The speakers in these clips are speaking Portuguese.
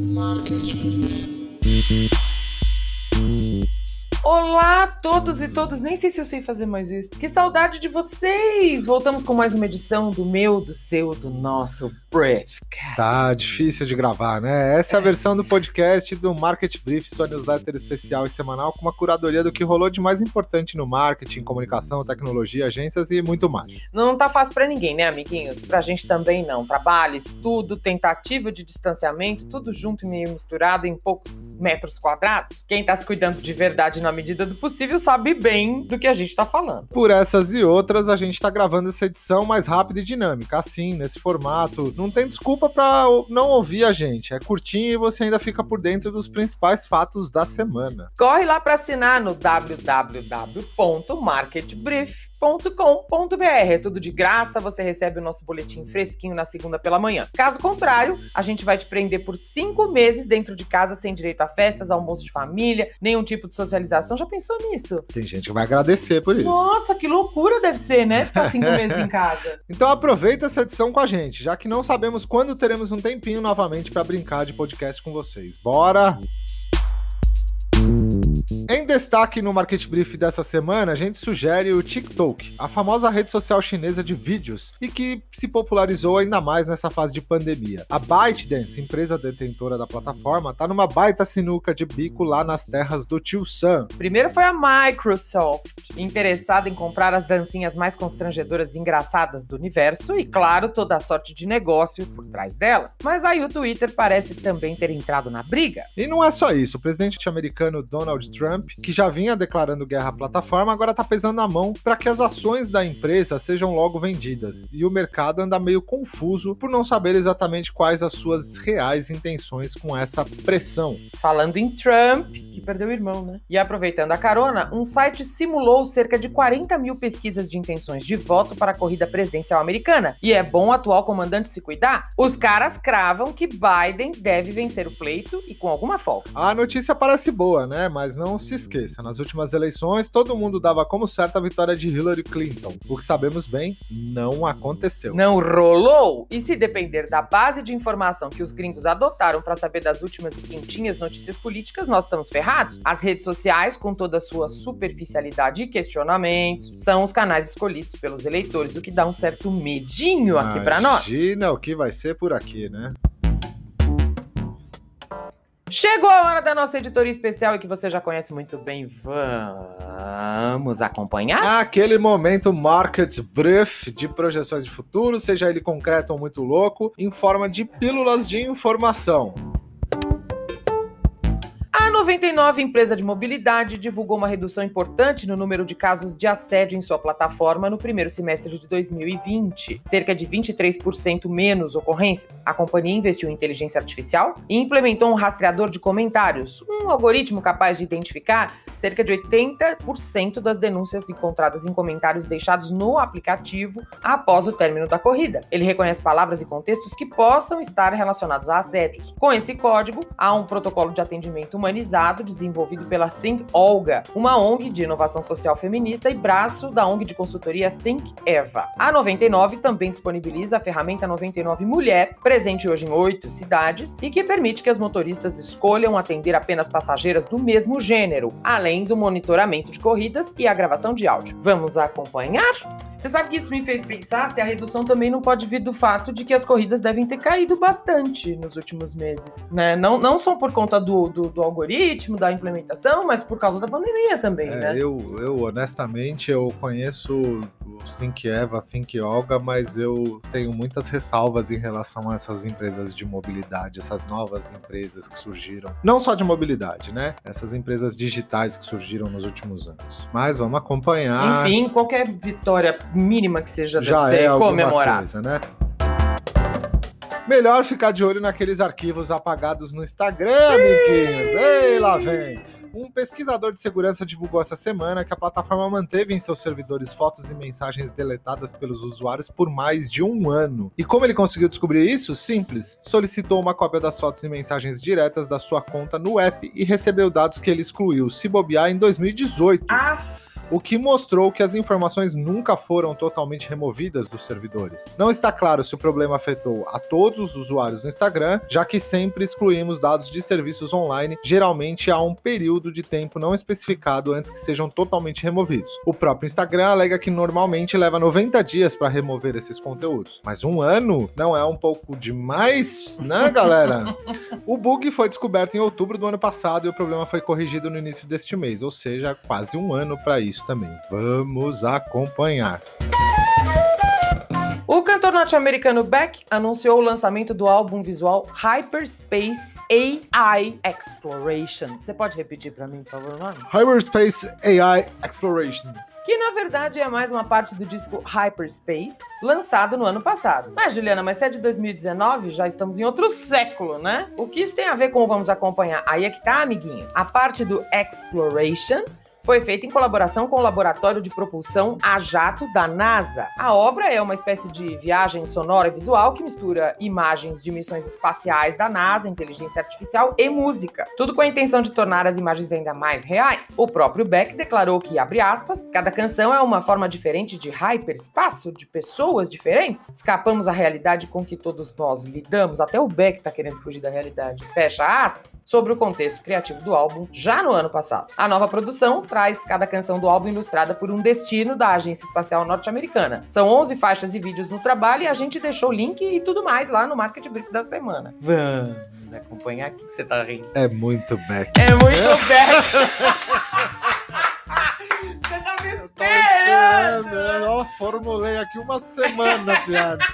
Marketplace. Olá a todos e todas, nem sei se eu sei fazer mais isso. Que saudade de vocês! Voltamos com mais uma edição do meu, do seu, do nosso Briefcast. Tá difícil de gravar, né? Essa é a versão do podcast do Market Brief, sua newsletter especial e semanal com uma curadoria do que rolou de mais importante no marketing, comunicação, tecnologia, agências e muito mais. Não tá fácil pra ninguém, né, amiguinhos? Pra gente também não. Trabalho, estudo, tentativa de distanciamento, tudo junto e meio misturado em poucos metros quadrados. Quem tá se cuidando de verdade na medida do possível sabe bem do que a gente tá falando. Por essas e outras, a gente tá gravando essa edição mais rápida e dinâmica, assim, nesse formato. Não tem desculpa pra não ouvir a gente. É curtinho e você ainda fica por dentro dos principais fatos da semana. Corre lá para assinar no www.marketbrief.com.br. É tudo de graça, você recebe o nosso boletim fresquinho na segunda pela manhã. Caso contrário, a gente vai te prender por cinco meses dentro de casa sem direito a festas, almoço de família, nenhum tipo de socialização. Já pensou nisso? Tem gente que vai agradecer por isso. Nossa, que loucura deve ser, né? Ficar cinco meses em casa. Então aproveita essa edição com a gente, já que não sabemos quando teremos um tempinho novamente para brincar de podcast com vocês. Bora! Em destaque no Market Brief dessa semana, a gente sugere o TikTok, a famosa rede social chinesa de vídeos e que se popularizou ainda mais nessa fase de pandemia. A ByteDance, empresa detentora da plataforma, tá numa baita sinuca de bico lá nas terras do tio Sam. Primeiro foi a Microsoft, interessada em comprar as dancinhas mais constrangedoras e engraçadas do universo e, claro, toda a sorte de negócio por trás delas. Mas aí o Twitter parece também ter entrado na briga. E não é só isso, o presidente americano Donald Trump, que já vinha declarando guerra à plataforma, agora tá pesando a mão para que as ações da empresa sejam logo vendidas. E o mercado anda meio confuso por não saber exatamente quais as suas reais intenções com essa pressão. Falando em Trump, que perdeu o irmão, né? E aproveitando a carona, um site simulou cerca de 40 mil pesquisas de intenções de voto para a corrida presidencial americana. E é bom o atual comandante se cuidar? Os caras cravam que Biden deve vencer o pleito e com alguma folga. A notícia parece boa, né? Mas não se esqueça, nas últimas eleições todo mundo dava como certa a vitória de Hillary Clinton. O que sabemos bem, não aconteceu. Não rolou? E se depender da base de informação que os gringos adotaram para saber das últimas e quentinhas notícias políticas, nós estamos ferrados. As redes sociais, com toda a sua superficialidade e questionamentos, são os canais escolhidos pelos eleitores, o que dá um certo medinho aqui para nós. Imagina o que vai ser por aqui, né? Chegou a hora da nossa editoria especial e que você já conhece muito bem. Vamos acompanhar? Aquele momento Market Brief de projeções de futuro, seja ele concreto ou muito louco, em forma de pílulas de informação. A 99 empresa de mobilidade divulgou uma redução importante no número de casos de assédio em sua plataforma no primeiro semestre de 2020, cerca de 23% menos ocorrências. A companhia investiu em inteligência artificial e implementou um rastreador de comentários, um algoritmo capaz de identificar cerca de 80% das denúncias encontradas em comentários deixados no aplicativo após o término da corrida. Ele reconhece palavras e contextos que possam estar relacionados a assédios. Com esse código, há um protocolo de atendimento humanizado desenvolvido pela Think Olga, uma ONG de inovação social feminista e braço da ONG de consultoria Think Eva. A 99 também disponibiliza a ferramenta 99 Mulher, presente hoje em oito cidades, e que permite que as motoristas escolham atender apenas passageiras do mesmo gênero, além do monitoramento de corridas e a gravação de áudio. Vamos acompanhar? Você sabe que isso me fez pensar se a redução também não pode vir do fato de que as corridas devem ter caído bastante nos últimos meses, né? Não, não só por conta do, do, do algoritmo, da implementação, mas por causa da pandemia também, É, né? eu, eu, honestamente, eu conheço o Think Eva, Think Olga, mas eu tenho muitas ressalvas em relação a essas empresas de mobilidade, essas novas empresas que surgiram. Não só de mobilidade, né? Essas empresas digitais que surgiram nos últimos anos. Mas vamos acompanhar. Enfim, qualquer vitória mínima que seja já deve ser é comemorada. coisa, né? Melhor ficar de olho naqueles arquivos apagados no Instagram, amiguinhos. Ei, lá vem. Um pesquisador de segurança divulgou essa semana que a plataforma manteve em seus servidores fotos e mensagens deletadas pelos usuários por mais de um ano. E como ele conseguiu descobrir isso? Simples. Solicitou uma cópia das fotos e mensagens diretas da sua conta no app e recebeu dados que ele excluiu, se bobear, em 2018. Ah, o que mostrou que as informações nunca foram totalmente removidas dos servidores. Não está claro se o problema afetou a todos os usuários do Instagram, já que sempre excluímos dados de serviços online, geralmente há um período de tempo não especificado antes que sejam totalmente removidos. O próprio Instagram alega que normalmente leva 90 dias para remover esses conteúdos, mas um ano não é um pouco demais, né, galera? o bug foi descoberto em outubro do ano passado e o problema foi corrigido no início deste mês, ou seja, quase um ano para isso também. Vamos acompanhar. O cantor norte-americano Beck anunciou o lançamento do álbum visual Hyperspace AI Exploration. Você pode repetir para mim, por favor, o nome? Hyperspace AI Exploration que na verdade é mais uma parte do disco Hyperspace, lançado no ano passado. Mas, Juliana, mas se é de 2019, já estamos em outro século, né? O que isso tem a ver com o vamos acompanhar? Aí é que tá, amiguinho. A parte do Exploration foi feita em colaboração com o Laboratório de Propulsão a Jato da NASA. A obra é uma espécie de viagem sonora e visual que mistura imagens de missões espaciais da NASA, inteligência artificial e música. Tudo com a intenção de tornar as imagens ainda mais reais. O próprio Beck declarou que, abre aspas, cada canção é uma forma diferente de hyperespaço, de pessoas diferentes. Escapamos à realidade com que todos nós lidamos. Até o Beck tá querendo fugir da realidade. Fecha aspas. Sobre o contexto criativo do álbum, já no ano passado. A nova produção traz cada canção do álbum ilustrada por um destino da Agência Espacial Norte-Americana. São 11 faixas e vídeos no trabalho e a gente deixou o link e tudo mais lá no Market Brief da semana. Vamos acompanhar aqui que você tá rindo. É muito back. É muito back. Esperando! Eu formulei aqui uma semana, piada.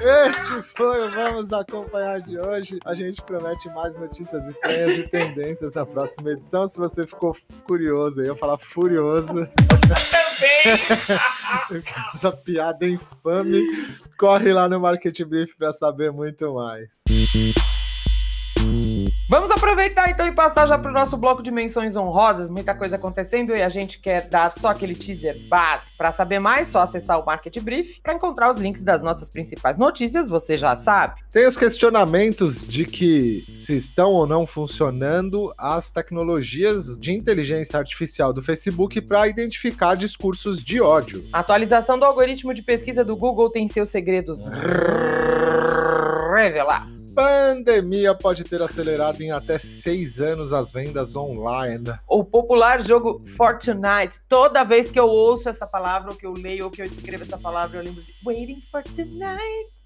Este foi o Vamos Acompanhar de hoje. A gente promete mais notícias estranhas e tendências na próxima edição. Se você ficou curioso, eu ia falar furioso. Também! Essa piada infame. Corre lá no Market Brief para saber muito mais. Vamos aproveitar então e passar já para o nosso bloco de menções honrosas. Muita coisa acontecendo e a gente quer dar só aquele teaser base. Para saber mais, só acessar o Market Brief para encontrar os links das nossas principais notícias, você já sabe. Tem os questionamentos de que se estão ou não funcionando as tecnologias de inteligência artificial do Facebook para identificar discursos de ódio. A atualização do algoritmo de pesquisa do Google tem seus segredos revelados. Pandemia pode ter acelerado em até seis anos as vendas online. O popular jogo Fortnite. Toda vez que eu ouço essa palavra, ou que eu leio, ou que eu escrevo essa palavra, eu lembro de Waiting for Tonight.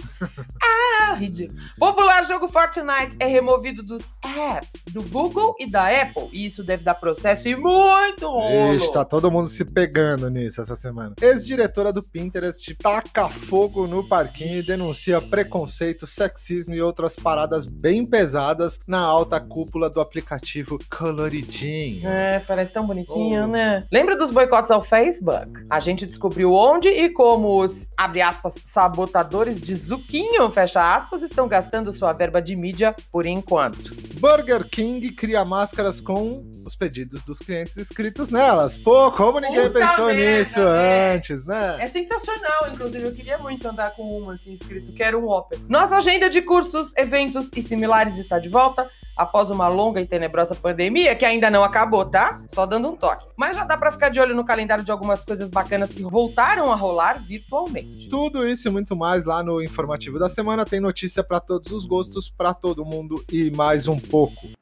Ah, ridículo. Popular jogo Fortnite é removido dos apps do Google e da Apple. E isso deve dar processo e muito rolo. Ixi, tá todo mundo se pegando nisso essa semana. Ex-diretora do Pinterest taca fogo no parquinho e denuncia preconceito, sexismo e outras paradas bem pesadas na alta cúpula do aplicativo Coloridinho. É, parece tão bonitinho, oh. né? Lembra dos boicotes ao Facebook? A gente descobriu onde e como os, abre aspas, sabotadores de Zuquinho, fecha aspas, estão gastando sua verba de mídia por enquanto. Burger King cria máscaras com os pedidos dos clientes escritos nelas. Pô, como ninguém Puta pensou merda, nisso é. antes, né? É sensacional, inclusive. Eu queria muito andar com uma assim escrito, quero um Whopper. Nossa agenda de cursos, eventos e similares está de volta após uma longa e tenebrosa pandemia, que ainda não acabou, tá? Só dando um toque. Mas já dá para ficar de olho no calendário de algumas coisas bacanas que voltaram a rolar virtualmente. Tudo isso e muito mais lá no informativo da semana tem notícia para todos os gostos, para todo mundo e mais um pouco.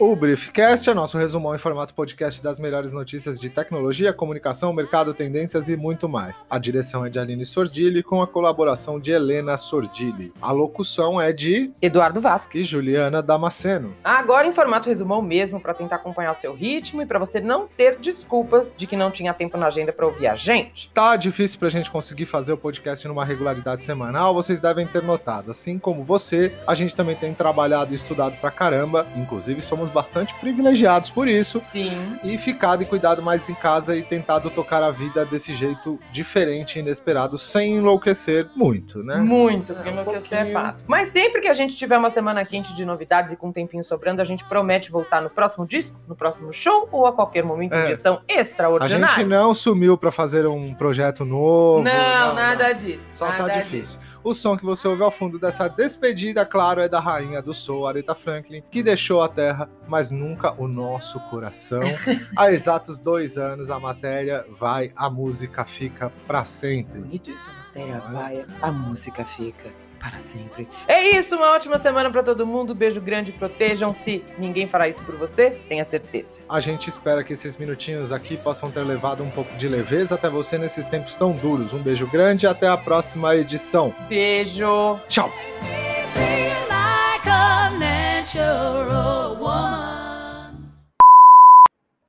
O Briefcast é nosso resumão em formato podcast das melhores notícias de tecnologia, comunicação, mercado, tendências e muito mais. A direção é de Aline Sordilli com a colaboração de Helena Sordilli. A locução é de Eduardo Vasques e Juliana Damasceno. Agora em formato resumão mesmo, para tentar acompanhar o seu ritmo e para você não ter desculpas de que não tinha tempo na agenda para ouvir a gente. Tá difícil pra gente conseguir fazer o podcast numa regularidade semanal, vocês devem ter notado. Assim como você, a gente também tem trabalhado e estudado pra caramba, inclusive somos bastante privilegiados por isso. Sim. E ficado e cuidado mais em casa e tentado tocar a vida desse jeito diferente e inesperado, sem enlouquecer muito, né? Muito, porque É, um enlouquecer é fato. Mas sempre que a gente tiver uma semana quente de novidades e com um tempinho sobrando, a gente promete voltar no próximo disco, no próximo show ou a qualquer momento É. de edição A gente extraordinária. não sumiu pra fazer um projeto novo. Não, nada disso. Só nada tá difícil. disso. O som que você ouve ao fundo dessa despedida, claro, é da rainha do soul, Aretha Franklin, que deixou a terra, mas nunca o nosso coração. Há exatos dois anos, a matéria vai, a música fica pra sempre. Bonito isso, a matéria vai, a música fica para sempre. É isso, uma ótima semana pra todo mundo. Beijo grande, protejam-se. Ninguém fará isso por você, tenha certeza. A gente espera que esses minutinhos aqui possam ter levado um pouco de leveza até você nesses tempos tão duros. Um beijo grande e até a próxima edição. Beijo. Tchau!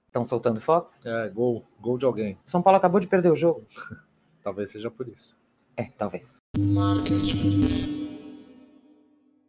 Estão soltando Fox? É, gol, gol de alguém. São Paulo acabou de perder o jogo? Talvez seja por isso. É, talvez. Marketing.